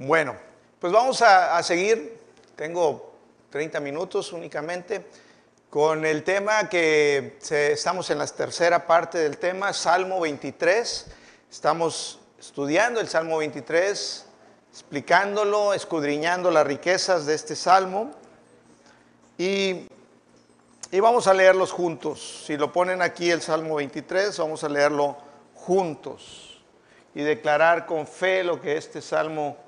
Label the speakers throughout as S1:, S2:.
S1: Bueno, pues vamos a, seguir. Tengo 30 minutos únicamente con el tema que estamos en la tercera parte del tema, Salmo 23. Estamos estudiando el Salmo 23, explicándolo, escudriñando las riquezas de este salmo. Y, y vamos a leerlos juntos. Si lo ponen aquí el Salmo 23, vamos a leerlo juntos y declarar con fe lo que este salmo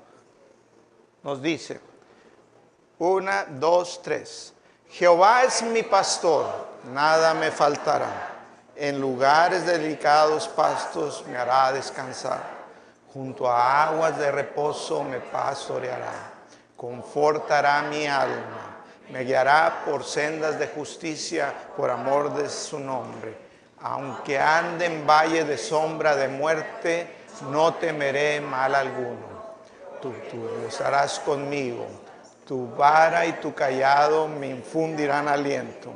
S1: nos dice. Una, dos, tres. Jehová es mi pastor, nada me faltará. En lugares delicados pastos me hará descansar. Junto a aguas de reposo me pastoreará. Confortará mi alma. Me guiará por sendas de justicia por amor de su nombre. Aunque ande en valle de sombra de muerte, no temeré mal alguno tú, tú estarás conmigo. Tu vara y tu callado me infundirán aliento.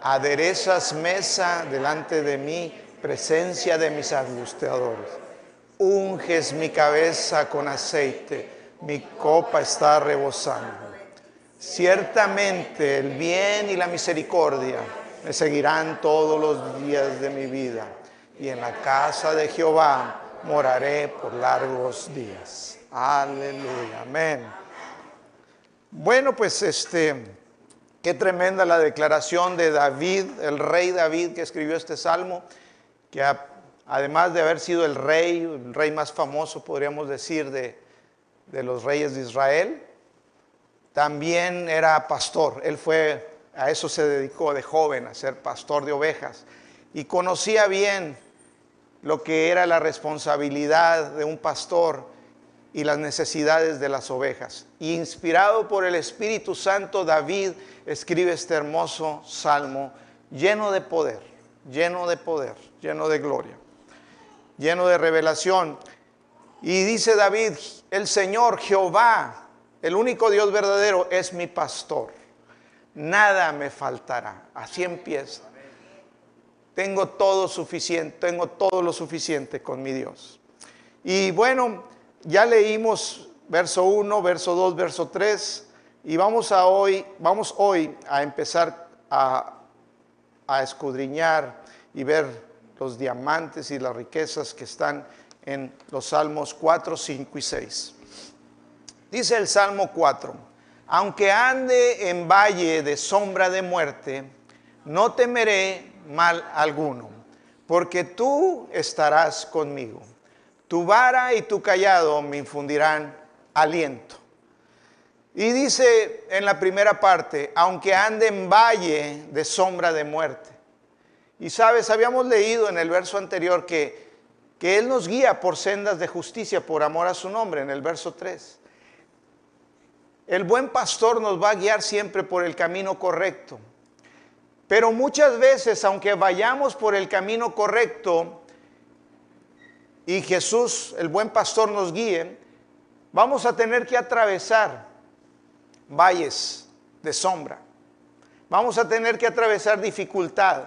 S1: Aderezas mesa delante de mí, presencia de mis angustiadores. Unges mi cabeza con aceite, mi copa está rebosando. Ciertamente el bien y la misericordia me seguirán todos los días de mi vida, y en la casa de Jehová moraré por largos días. Aleluya, amén. Bueno, pues este, qué tremenda la declaración de David, el rey David que escribió este salmo, que además de haber sido el rey, el rey más famoso, podríamos decir, de, de los reyes de Israel, también era pastor. Él fue, a eso se dedicó de joven, a ser pastor de ovejas. Y conocía bien lo que era la responsabilidad de un pastor y las necesidades de las ovejas. Y inspirado por el Espíritu Santo, David escribe este hermoso salmo lleno de poder, lleno de poder, lleno de gloria, lleno de revelación. Y dice David, el Señor Jehová, el único Dios verdadero, es mi pastor. Nada me faltará. Así empieza. Tengo todo suficiente, tengo todo lo suficiente con mi Dios. Y bueno, ya leímos verso 1, verso 2, verso 3 y vamos a hoy, vamos hoy a empezar a, a escudriñar y ver los diamantes y las riquezas que están en los salmos 4, 5 y 6. Dice el Salmo 4, aunque ande en valle de sombra de muerte, no temeré mal alguno, porque tú estarás conmigo. Tu vara y tu callado me infundirán aliento. Y dice en la primera parte, aunque ande en valle de sombra de muerte. Y sabes, habíamos leído en el verso anterior que, que Él nos guía por sendas de justicia por amor a su nombre, en el verso 3. El buen pastor nos va a guiar siempre por el camino correcto. Pero muchas veces, aunque vayamos por el camino correcto y Jesús, el buen pastor, nos guíe, vamos a tener que atravesar valles de sombra. Vamos a tener que atravesar dificultad.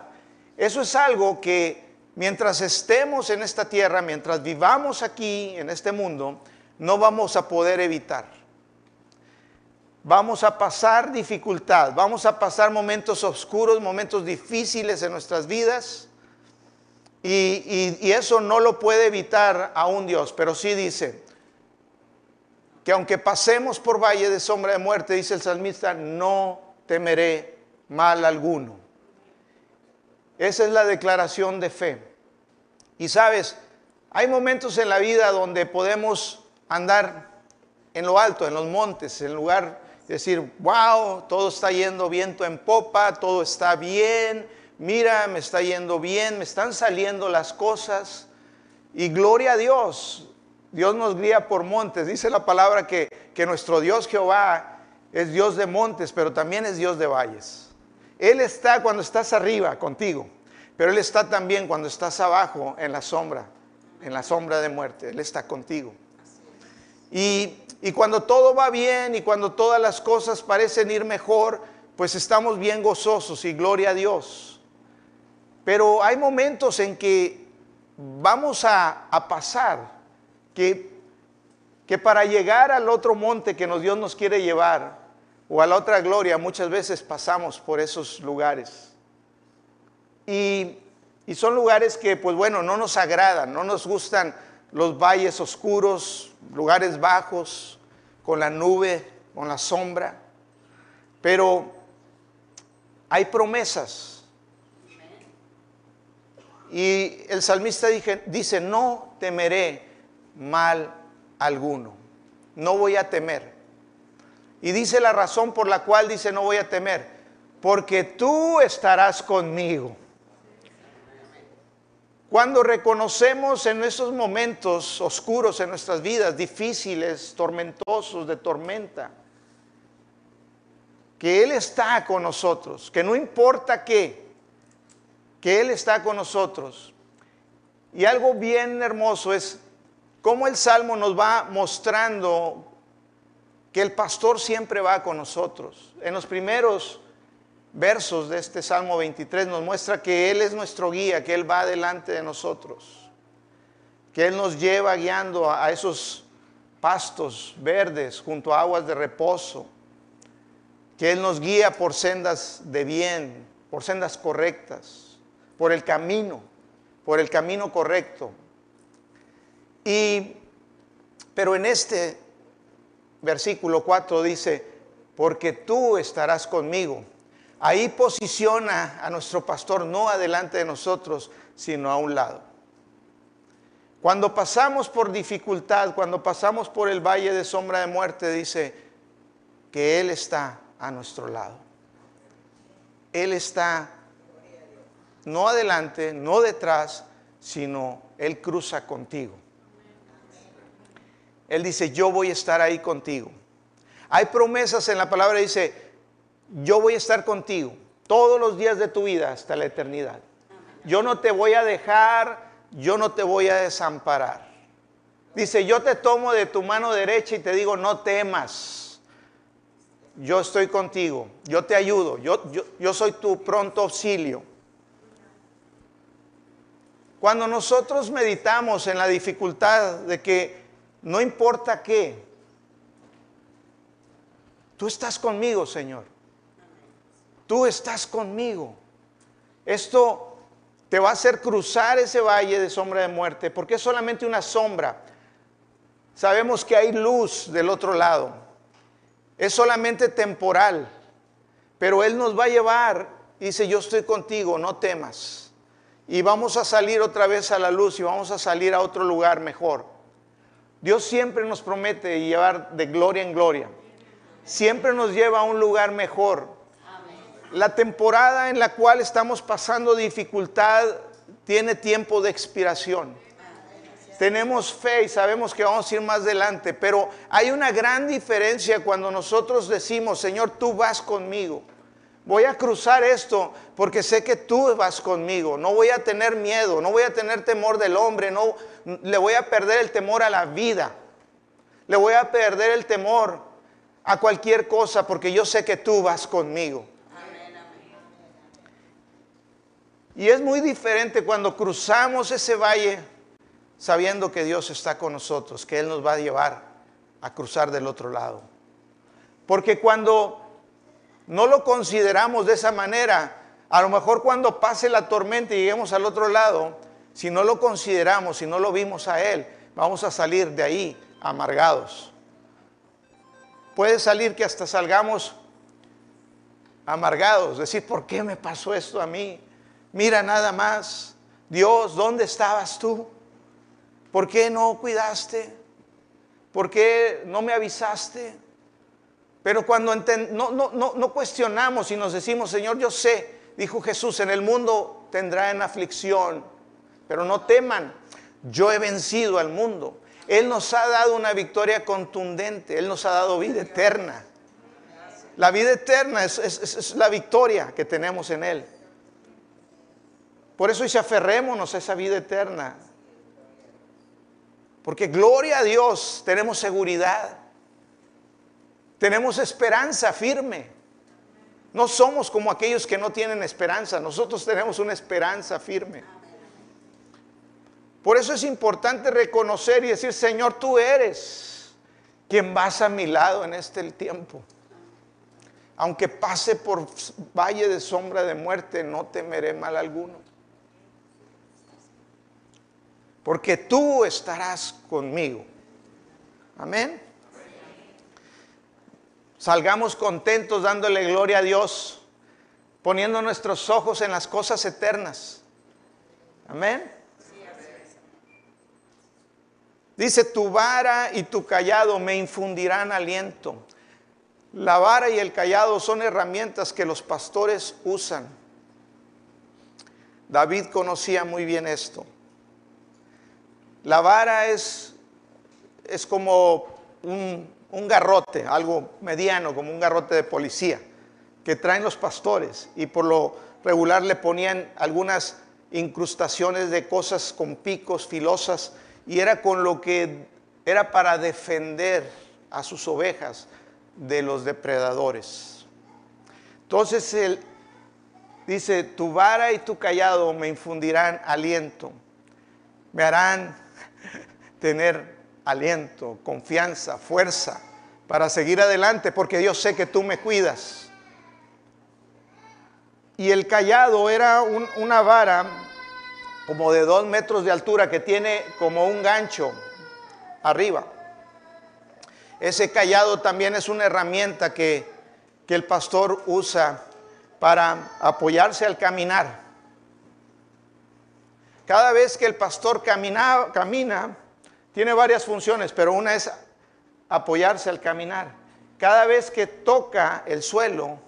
S1: Eso es algo que mientras estemos en esta tierra, mientras vivamos aquí en este mundo, no vamos a poder evitar vamos a pasar dificultad, vamos a pasar momentos oscuros, momentos difíciles en nuestras vidas. Y, eso no lo puede evitar a un Dios, pero sí dice que aunque pasemos por valle de sombra de muerte, dice el salmista, no temeré mal alguno. Esa es la declaración de fe. Y sabes, hay momentos en la vida donde podemos andar en lo alto, en los montes, en lugar de decir, wow, todo está yendo viento en popa, todo está bien, mira, me está yendo bien, me están saliendo las cosas. Y gloria a Dios, Dios nos guía por montes. Dice la palabra que, que nuestro Dios Jehová es Dios de montes, pero también es Dios de valles. Él está cuando estás arriba contigo, pero Él está también cuando estás abajo en la sombra, en la sombra de muerte. Él está contigo. Y, y cuando todo va bien y cuando todas las cosas parecen ir mejor, pues estamos bien gozosos y gloria a Dios. Pero hay momentos en que vamos a, pasar que que para llegar al otro monte que nos, Dios nos quiere llevar, o a la otra gloria, muchas veces pasamos por esos lugares. Y, y son lugares que, pues bueno, no nos agradan, no nos gustan los valles oscuros, lugares bajos, con la nube, con la sombra. Pero hay promesas. Y el salmista dice, no temeré mal alguno. No voy a temer. Y dice la razón por la cual dice no voy a temer. Porque tú estarás conmigo. Cuando reconocemos en esos momentos oscuros en nuestras vidas, difíciles, tormentosos, de tormenta, que Él está con nosotros, que no importa qué, que Él está con nosotros. Y algo bien hermoso es cómo el Salmo nos va mostrando que el pastor siempre va con nosotros. En los primeros versos de este Salmo 23 nos muestra que Él es nuestro guía, que Él va delante de nosotros, que Él nos lleva guiando a esos pastos verdes junto a aguas de reposo, que Él nos guía por sendas de bien, por sendas correctas, por el camino, por el camino correcto. Y, pero en este versículo 4 dice, porque tú estarás conmigo Ahí posiciona a nuestro pastor no adelante de nosotros, sino a un lado. Cuando pasamos por dificultad, cuando pasamos por el valle de sombra de muerte, dice que Él está a nuestro lado. Él está no adelante, no detrás, sino Él cruza contigo. Él dice, yo voy a estar ahí contigo. Hay promesas en la palabra, dice, yo voy a estar contigo todos los días de tu vida hasta la eternidad. Yo no te voy a dejar, yo no te voy a desamparar. Dice, yo te tomo de tu mano derecha y te digo, no temas. Yo estoy contigo, yo te ayudo, yo, yo, soy tu pronto auxilio. Cuando nosotros meditamos en la dificultad de que no importa qué, tú estás conmigo, Señor tú estás conmigo. Esto te va a hacer cruzar ese valle de sombra de muerte, porque es solamente una sombra. Sabemos que hay luz del otro lado. Es solamente temporal, pero Él nos va a llevar. Dice, yo estoy contigo, no temas. Y vamos a salir otra vez a la luz y vamos a salir a otro lugar mejor. Dios siempre nos promete llevar de gloria en gloria. Siempre nos lleva a un lugar mejor la temporada en la cual estamos pasando dificultad tiene tiempo de expiración. Tenemos fe y sabemos que vamos a ir más adelante, pero hay una gran diferencia cuando nosotros decimos, Señor, tú vas conmigo. Voy a cruzar esto porque sé que tú vas conmigo. No voy a tener miedo, no voy a tener temor del hombre, no le voy a perder el temor a la vida. Le voy a perder el temor a cualquier cosa porque yo sé que tú vas conmigo. Y es muy diferente cuando cruzamos ese valle sabiendo que Dios está con nosotros, que Él nos va a llevar a cruzar del otro lado. Porque cuando no lo consideramos de esa manera, a lo mejor cuando pase la tormenta y lleguemos al otro lado, si no lo consideramos, si no lo vimos a Él, vamos a salir de ahí amargados. Puede salir que hasta salgamos amargados, decir, ¿por qué me pasó esto a mí? Mira nada más, Dios, ¿dónde estabas tú? ¿Por qué no cuidaste? ¿Por qué no me avisaste? Pero cuando no, no, no, no cuestionamos y nos decimos, Señor, yo sé, dijo Jesús, en el mundo tendrán aflicción, pero no teman, yo he vencido al mundo. Él nos ha dado una victoria contundente, Él nos ha dado vida eterna. La vida eterna es, es la victoria que tenemos en Él. Por eso dice, aferrémonos a esa vida eterna. Porque gloria a Dios, tenemos seguridad. Tenemos esperanza firme. No somos como aquellos que no tienen esperanza. Nosotros tenemos una esperanza firme. Por eso es importante reconocer y decir, Señor, tú eres. quien vas a mi lado en este tiempo. Aunque pase por valle de sombra de muerte, no temeré mal alguno. Porque tú estarás conmigo. Amén. Salgamos contentos dándole gloria a Dios, poniendo nuestros ojos en las cosas eternas. Amén. Dice, tu vara y tu callado me infundirán aliento. La vara y el callado son herramientas que los pastores usan. David conocía muy bien esto. La vara es, es como un, un garrote, algo mediano, como un garrote de policía, que traen los pastores y por lo regular le ponían algunas incrustaciones de cosas con picos, filosas, y era con lo que era para defender a sus ovejas de los depredadores. Entonces él dice, tu vara y tu callado me infundirán aliento, me harán tener aliento, confianza, fuerza para seguir adelante, porque Dios sé que tú me cuidas. Y el callado era una vara como de dos metros de altura que tiene como un gancho arriba. Ese callado también es una herramienta que, que el pastor usa para apoyarse al caminar. Cada vez que el pastor camina, camina, tiene varias funciones, pero una es apoyarse al caminar. Cada vez que toca el suelo,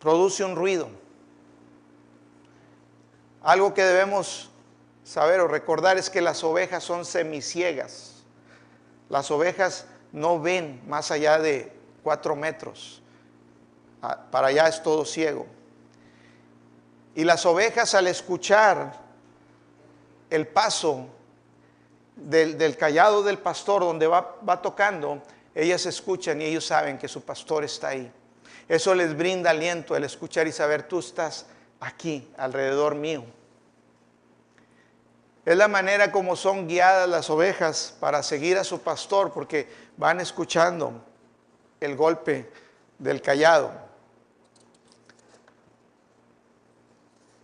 S1: produce un ruido. Algo que debemos saber o recordar es que las ovejas son semiciegas. Las ovejas no ven más allá de cuatro metros. Ah, para allá es todo ciego. Y las ovejas al escuchar el paso del, callado del pastor donde va, va tocando, ellas escuchan y ellos saben que su pastor está ahí. Eso les brinda aliento el escuchar y saber, tú estás aquí, alrededor mío. Es la manera como son guiadas las ovejas para seguir a su pastor, porque van escuchando el golpe del callado.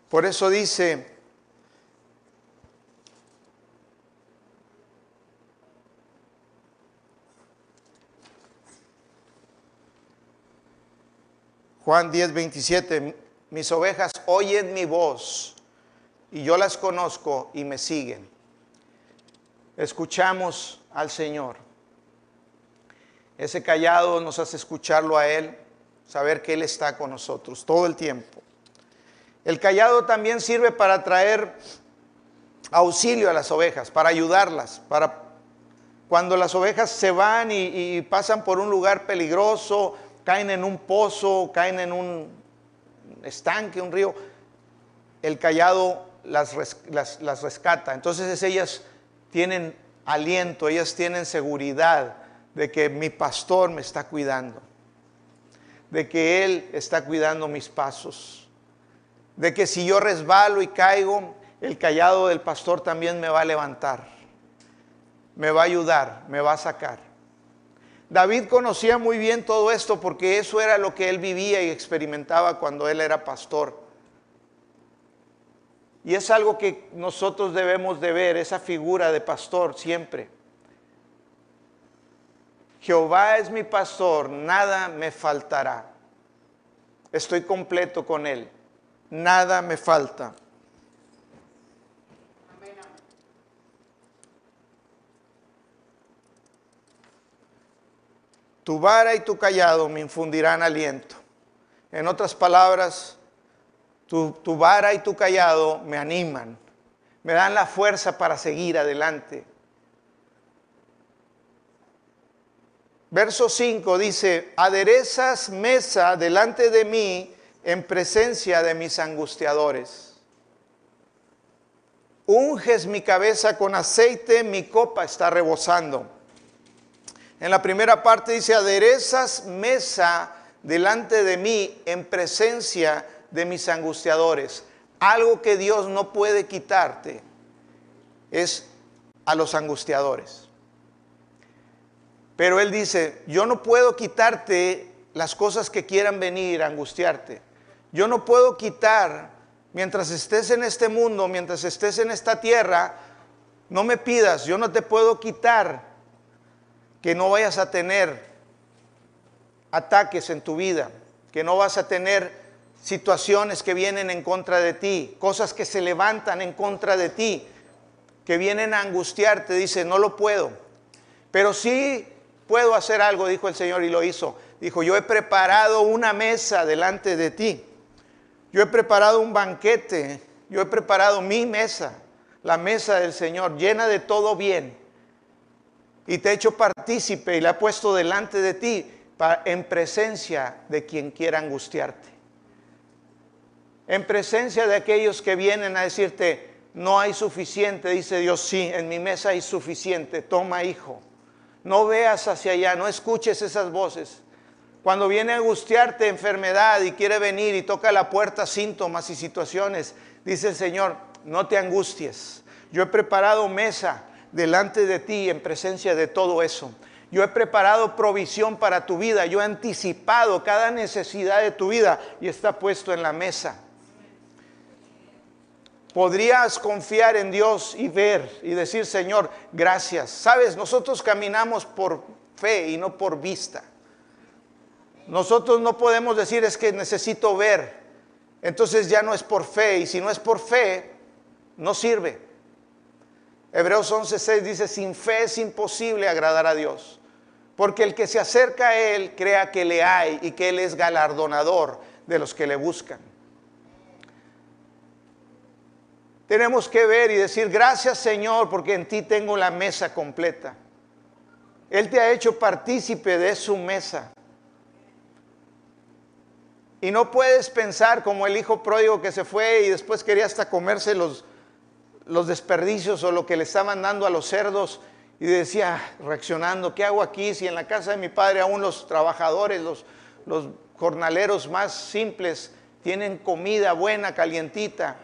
S1: Por eso dice, Juan 10, 27, mis ovejas oyen mi voz y yo las conozco y me siguen. Escuchamos al Señor. Ese callado nos hace escucharlo a Él, saber que Él está con nosotros todo el tiempo. El callado también sirve para traer auxilio a las ovejas, para ayudarlas, para cuando las ovejas se van y, y pasan por un lugar peligroso, caen en un pozo, caen en un estanque, un río, el callado las, rescata. Entonces ellas tienen aliento, ellas tienen seguridad de que mi pastor me está cuidando, de que Él está cuidando mis pasos, de que si yo resbalo y caigo, el callado del pastor también me va a levantar, me va a ayudar, me va a sacar. David conocía muy bien todo esto porque eso era lo que él vivía y experimentaba cuando él era pastor. Y es algo que nosotros debemos de ver, esa figura de pastor siempre. Jehová es mi pastor, nada me faltará. Estoy completo con Él, nada me falta. Tu vara y tu callado me infundirán aliento. En otras palabras, tu, vara y tu callado me animan, me dan la fuerza para seguir adelante. Verso 5 dice, aderezas mesa delante de mí en presencia de mis angustiadores. Unges mi cabeza con aceite, mi copa está rebosando. En la primera parte dice, aderezas mesa delante de mí en presencia de mis angustiadores. Algo que Dios no puede quitarte es a los angustiadores. Pero Él dice, yo no puedo quitarte las cosas que quieran venir a angustiarte. Yo no puedo quitar, mientras estés en este mundo, mientras estés en esta tierra, no me pidas, yo no te puedo quitar que no vayas a tener ataques en tu vida, que no vas a tener situaciones que vienen en contra de ti, cosas que se levantan en contra de ti, que vienen a angustiarte. Dice, no lo puedo, pero sí puedo hacer algo, dijo el Señor y lo hizo. Dijo, yo he preparado una mesa delante de ti. Yo he preparado un banquete. Yo he preparado mi mesa, la mesa del Señor, llena de todo bien. Y te he hecho partícipe y la he puesto delante de ti en presencia de quien quiera angustiarte. En presencia de aquellos que vienen a decirte, no hay suficiente, dice Dios, sí, en mi mesa hay suficiente, toma hijo no veas hacia allá, no escuches esas voces. Cuando viene a angustiarte enfermedad y quiere venir y toca la puerta síntomas y situaciones, dice el Señor, no te angusties. Yo he preparado mesa delante de ti en presencia de todo eso. Yo he preparado provisión para tu vida. Yo he anticipado cada necesidad de tu vida y está puesto en la mesa podrías confiar en Dios y ver y decir, Señor, gracias. Sabes, nosotros caminamos por fe y no por vista. Nosotros no podemos decir es que necesito ver. Entonces ya no es por fe y si no es por fe, no sirve. Hebreos 11:6 dice, sin fe es imposible agradar a Dios. Porque el que se acerca a Él crea que le hay y que Él es galardonador de los que le buscan. Tenemos que ver y decir, gracias Señor, porque en ti tengo la mesa completa. Él te ha hecho partícipe de su mesa. Y no puedes pensar como el hijo pródigo que se fue y después quería hasta comerse los, los desperdicios o lo que le estaban dando a los cerdos y decía, reaccionando, ¿qué hago aquí si en la casa de mi padre aún los trabajadores, los, los jornaleros más simples tienen comida buena, calientita?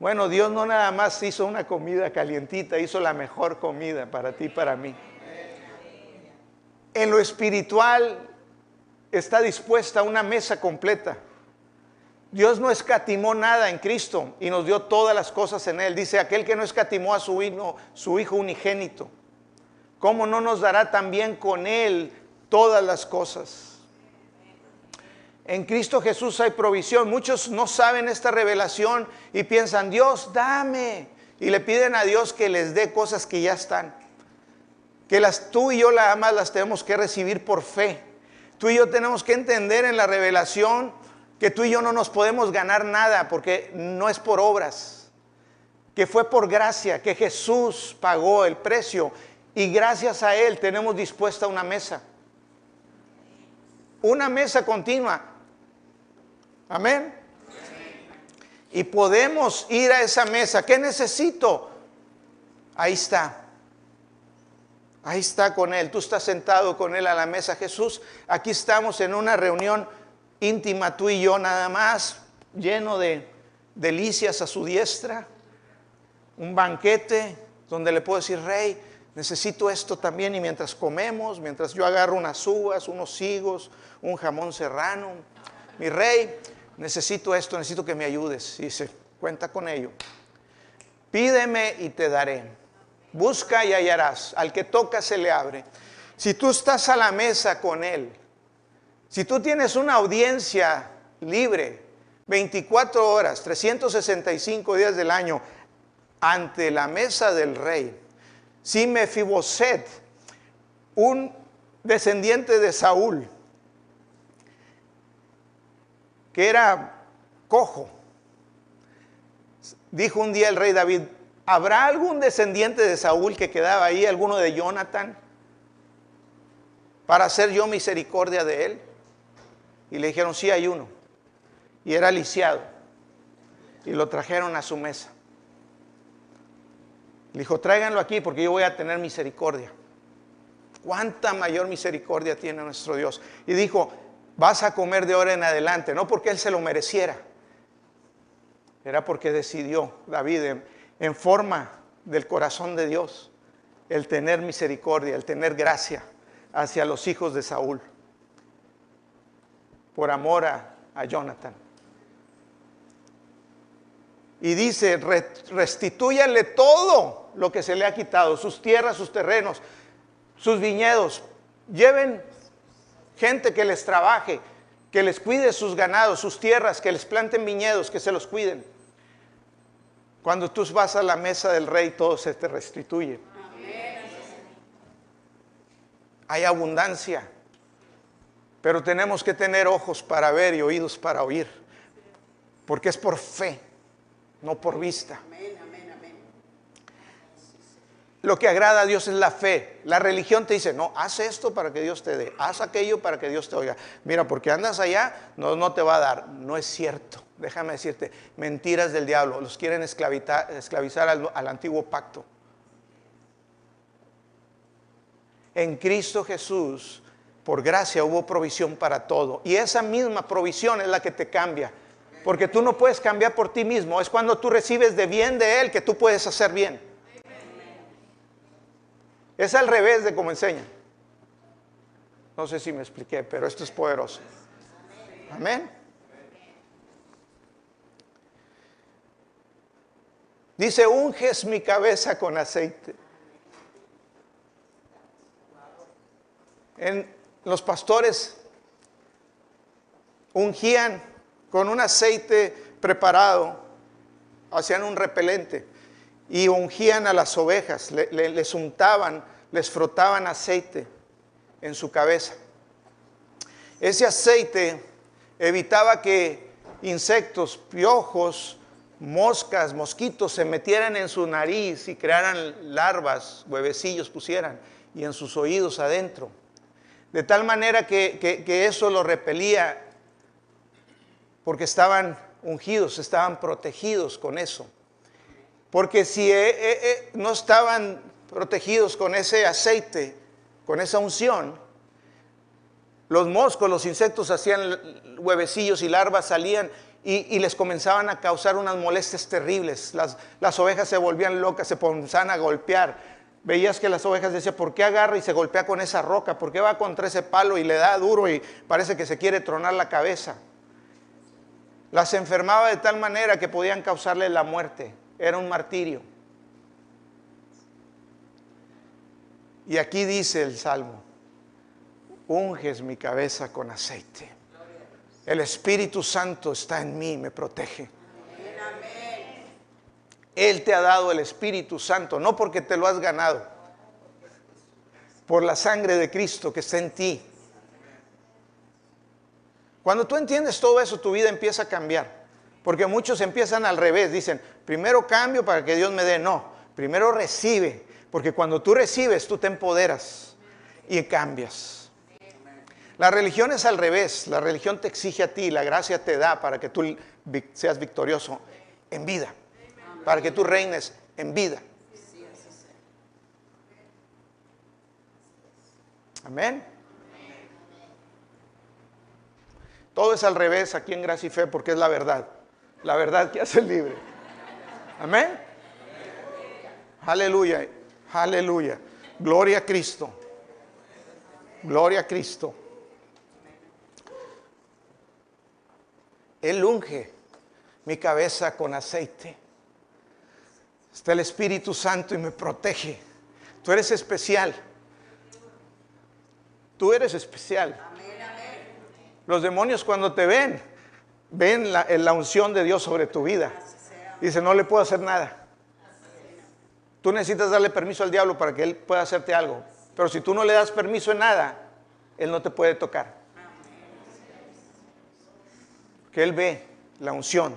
S1: Bueno, Dios no nada más hizo una comida calientita, hizo la mejor comida para ti y para mí. En lo espiritual está dispuesta una mesa completa. Dios no escatimó nada en Cristo y nos dio todas las cosas en Él. Dice, aquel que no escatimó a su hijo, su hijo unigénito, ¿cómo no nos dará también con Él todas las cosas? En Cristo Jesús hay provisión. Muchos no saben esta revelación y piensan, Dios, dame. Y le piden a Dios que les dé cosas que ya están. Que las tú y yo las amas las tenemos que recibir por fe. Tú y yo tenemos que entender en la revelación que tú y yo no nos podemos ganar nada porque no es por obras. Que fue por gracia, que Jesús pagó el precio y gracias a Él tenemos dispuesta una mesa. Una mesa continua. Amén. Y podemos ir a esa mesa. ¿Qué necesito? Ahí está. Ahí está con Él. Tú estás sentado con Él a la mesa. Jesús, aquí estamos en una reunión íntima, tú y yo nada más, lleno de delicias a su diestra. Un banquete donde le puedo decir, Rey, necesito esto también. Y mientras comemos, mientras yo agarro unas uvas, unos higos, un jamón serrano, mi Rey, necesito esto, necesito que me ayudes. Y dice, cuenta con ello. Pídeme y te daré. Busca y hallarás. Al que toca se le abre. Si tú estás a la mesa con Él, si tú tienes una audiencia libre, 24 horas, 365 días del año, ante la mesa del rey, si Mefiboset, un descendiente de Saúl, que era cojo. Dijo un día el rey David, ¿habrá algún descendiente de Saúl que quedaba ahí, alguno de Jonathan, para hacer yo misericordia de él? Y le dijeron, sí hay uno. Y era lisiado. Y lo trajeron a su mesa. Le dijo, tráiganlo aquí porque yo voy a tener misericordia. ¿Cuánta mayor misericordia tiene nuestro Dios? Y dijo, vas a comer de ahora en adelante, no porque él se lo mereciera, era porque decidió David en, forma del corazón de Dios. el tener misericordia, el tener gracia hacia los hijos de Saúl, por amor a, a Jonathan. Y dice, restitúyanle todo lo que se le ha quitado, sus tierras, sus terrenos, sus viñedos. Lleven gente que les trabaje, que les cuide sus ganados, sus tierras, que les planten viñedos, que se los cuiden. Cuando tú vas a la mesa del rey, todo se te restituye. Hay abundancia, pero tenemos que tener ojos para ver y oídos para oír, porque es por fe no por vista. Lo que agrada a Dios es la fe. La religión te dice, no, haz esto para que Dios te dé, haz aquello para que Dios te oiga. Mira, porque andas allá, no, no te va a dar. No es cierto. Déjame decirte, mentiras del diablo. Los quieren esclavizar al, al antiguo pacto. En Cristo Jesús, por gracia, hubo provisión para todo. Y esa misma provisión es la que te cambia. Porque tú no puedes cambiar por ti mismo. Es cuando tú recibes de bien de Él que tú puedes hacer bien. Es al revés de como enseña. No sé si me expliqué, pero esto es poderoso. Amén. Dice, unges mi cabeza con aceite. En los pastores ungían con un aceite preparado, hacían un repelente y ungían a las ovejas, les untaban, les frotaban aceite en su cabeza. Ese aceite evitaba que insectos, piojos, moscas, mosquitos se metieran en su nariz y crearan larvas, huevecillos pusieran, y en sus oídos adentro. De tal manera que, que eso lo repelía porque estaban ungidos, estaban protegidos con eso. Porque si eh, eh, eh, no estaban protegidos con ese aceite, con esa unción, los moscos, los insectos hacían huevecillos y larvas, salían y, les comenzaban a causar unas molestias terribles. Las, las, ovejas se volvían locas, se comenzaban a golpear. Veías que las ovejas decían, ¿por qué agarra y se golpea con esa roca? ¿Por qué va contra ese palo y le da duro y parece que se quiere tronar la cabeza? Las enfermaba de tal manera que podían causarle la muerte. Era un martirio. Y aquí dice el Salmo, unges mi cabeza con aceite. El Espíritu Santo está en mí, me protege. Él te ha dado el Espíritu Santo, no porque te lo has ganado, por la sangre de Cristo que está en ti. Cuando tú entiendes todo eso, tu vida empieza a cambiar. Porque muchos empiezan al revés, dicen, primero cambio para que Dios me dé. No, primero recibe, porque cuando tú recibes, tú te empoderas y cambias. La religión es al revés, la religión te exige a ti, la gracia te da para que tú seas victorioso en vida, para que tú reines en vida. Amén. Todo es al revés aquí en Gracia y Fe porque es la verdad. La verdad que hace libre. Amén. Aleluya. Aleluya. Gloria a Cristo. Gloria a Cristo. Él unge mi cabeza con aceite. Está el Espíritu Santo y me protege. Tú eres especial. Tú eres especial. Los demonios cuando te ven, ven la, unción de Dios sobre tu vida. Dice, no le puedo hacer nada. Tú necesitas darle permiso al diablo para que él pueda hacerte algo. Pero si tú no le das permiso en nada, él no te puede tocar. Que él ve la unción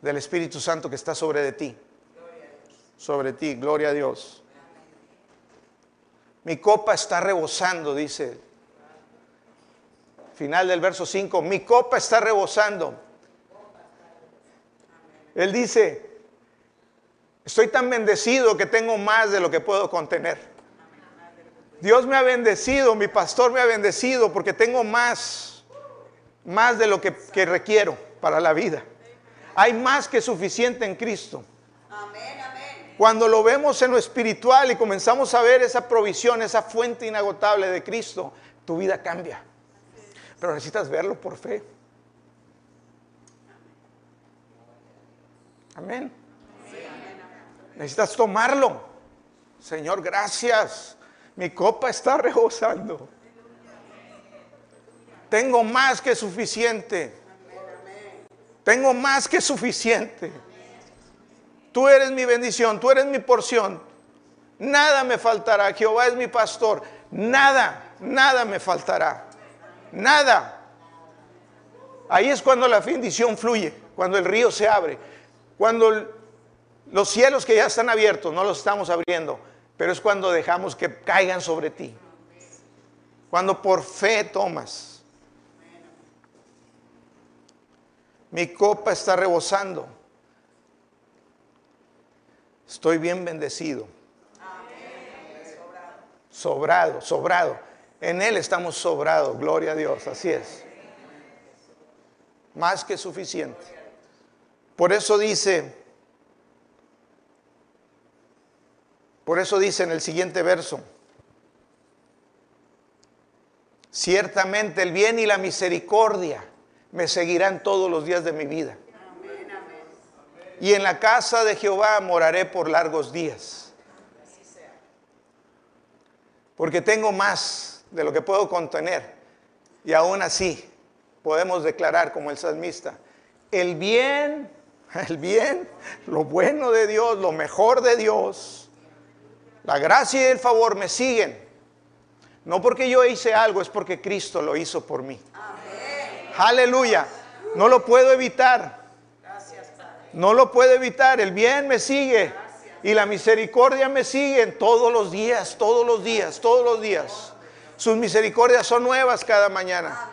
S1: del Espíritu Santo que está sobre de ti. Sobre ti, gloria a Dios. Mi copa está rebosando, dice final del verso 5, mi copa está rebosando. Él dice, estoy tan bendecido que tengo más de lo que puedo contener. Dios me ha bendecido, mi pastor me ha bendecido porque tengo más, más de lo que, que requiero para la vida. Hay más que suficiente en Cristo. Cuando lo vemos en lo espiritual y comenzamos a ver esa provisión, esa fuente inagotable de Cristo, tu vida cambia. Pero necesitas verlo por fe. Amén. Necesitas tomarlo. Señor, gracias. Mi copa está rebosando. Tengo más que suficiente. Tengo más que suficiente. Tú eres mi bendición, tú eres mi porción. Nada me faltará. Jehová es mi pastor. Nada, nada me faltará. Nada. Ahí es cuando la bendición fluye, cuando el río se abre, cuando los cielos que ya están abiertos, no los estamos abriendo, pero es cuando dejamos que caigan sobre ti. Cuando por fe tomas. Mi copa está rebosando. Estoy bien bendecido. Sobrado, sobrado. En Él estamos sobrados, gloria a Dios, así es. Más que suficiente. Por eso dice, por eso dice en el siguiente verso, ciertamente el bien y la misericordia me seguirán todos los días de mi vida y en la casa de Jehová moraré por largos días. Porque tengo más de lo que puedo contener. Y aún así podemos declarar como el salmista, el bien, el bien, lo bueno de Dios, lo mejor de Dios, la gracia y el favor me siguen. No porque yo hice algo, es porque Cristo lo hizo por mí. Aleluya. No lo puedo evitar. No lo puedo evitar. El bien me sigue y la misericordia me sigue todos los días, todos los días, todos los días. Sus misericordias son nuevas cada mañana.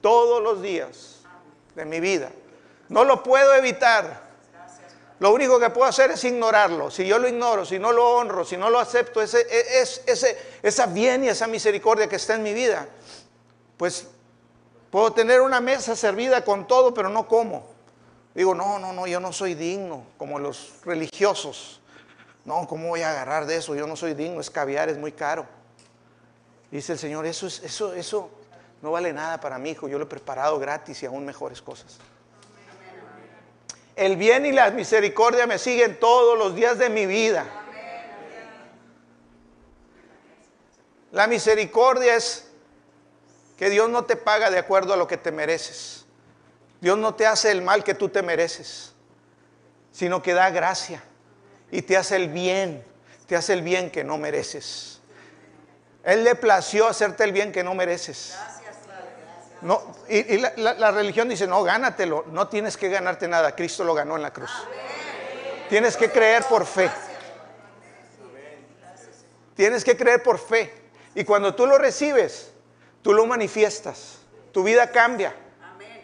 S1: Todos los días de mi vida. No lo puedo evitar. Lo único que puedo hacer es ignorarlo. Si yo lo ignoro, si no lo honro, si no lo acepto, ese, ese, esa bien y esa misericordia que está en mi vida, pues puedo tener una mesa servida con todo, pero no como. Digo, no, no, no, yo no soy digno, como los religiosos. No, ¿cómo voy a agarrar de eso? Yo no soy digno, es caviar, es muy caro. Dice el Señor, eso, es, eso, eso no vale nada para mi hijo, yo lo he preparado gratis y aún mejores cosas. El bien y la misericordia me siguen todos los días de mi vida. La misericordia es que Dios no te paga de acuerdo a lo que te mereces. Dios no te hace el mal que tú te mereces, sino que da gracia y te hace el bien, te hace el bien que no mereces. Él le plació hacerte el bien que no mereces. No, y, la, la, religión dice, no, gánatelo, no tienes que ganarte nada, Cristo lo ganó en la cruz. Tienes que creer por fe. Tienes que creer por fe. Y cuando tú lo recibes, tú lo manifiestas. Tu vida cambia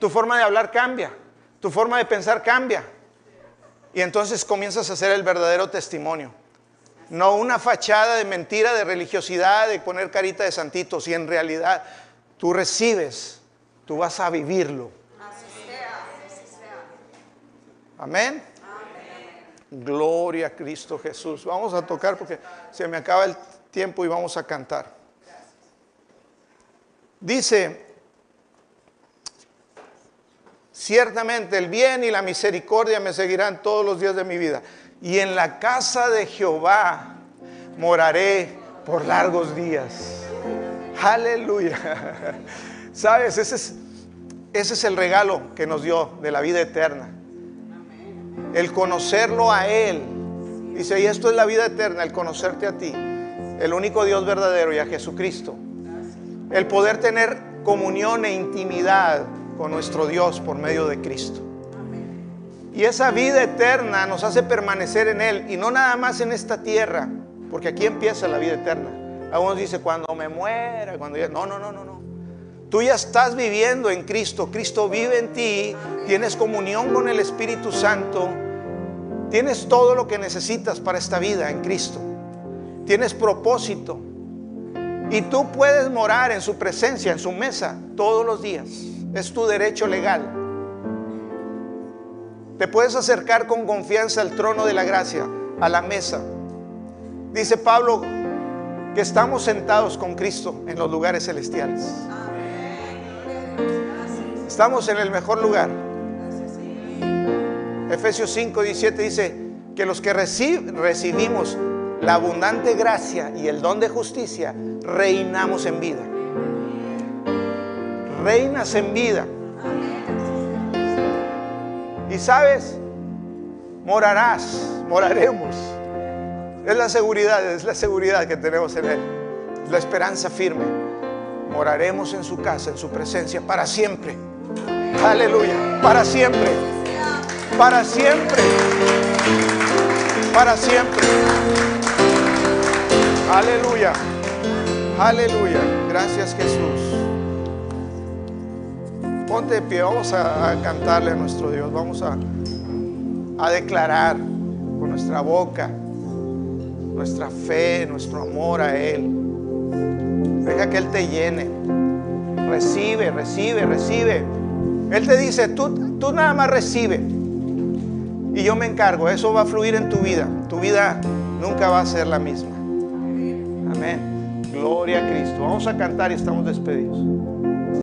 S1: tu forma de hablar cambia, tu forma de pensar cambia. Y entonces comienzas a hacer el verdadero testimonio. No una fachada de mentira, de religiosidad, de poner carita de santitos. Y en realidad tú recibes, tú vas a vivirlo. Amén. Gloria a Cristo Jesús. Vamos a tocar porque se me acaba el tiempo y vamos a cantar. Dice Ciertamente el bien y la misericordia me seguirán todos los días de mi vida. Y en la casa de Jehová moraré por largos días. Aleluya. Sabes, ese es, ese es el regalo que nos dio de la vida eterna. El conocerlo a Él. Dice, y esto es la vida eterna, el conocerte a ti, el único Dios verdadero y a Jesucristo. El poder tener comunión e intimidad con nuestro Dios por medio de Cristo. Y esa vida eterna nos hace permanecer en Él y no nada más en esta tierra, porque aquí empieza la vida eterna. Algunos dicen, cuando me muera, cuando ya... No, no, no, no, no. Tú ya estás viviendo en Cristo, Cristo vive en ti, tienes comunión con el Espíritu Santo, tienes todo lo que necesitas para esta vida en Cristo, tienes propósito y tú puedes morar en su presencia, en su mesa, todos los días. Es tu derecho legal. Te puedes acercar con confianza al trono de la gracia, a la mesa. Dice Pablo que estamos sentados con Cristo en los lugares celestiales. Estamos en el mejor lugar. Efesios 5, 17 dice que los que recibimos la abundante gracia y el don de justicia, reinamos en vida. Reinas en vida. Y sabes, morarás, moraremos. Es la seguridad, es la seguridad que tenemos en Él. la esperanza firme. Moraremos en su casa, en su presencia, para siempre. Aleluya, para siempre. Para siempre. Para siempre. Aleluya. Aleluya. Gracias Jesús. Ponte de pie, vamos a, cantarle a nuestro Dios, vamos a, a declarar con nuestra boca nuestra fe, nuestro amor a Él. Deja que Él te llene. Recibe, recibe, recibe. Él te dice, tú, tú nada más recibe. Y yo me encargo, eso va a fluir en tu vida. Tu vida nunca va a ser la misma. Amén. Gloria a Cristo. Vamos a cantar y estamos despedidos.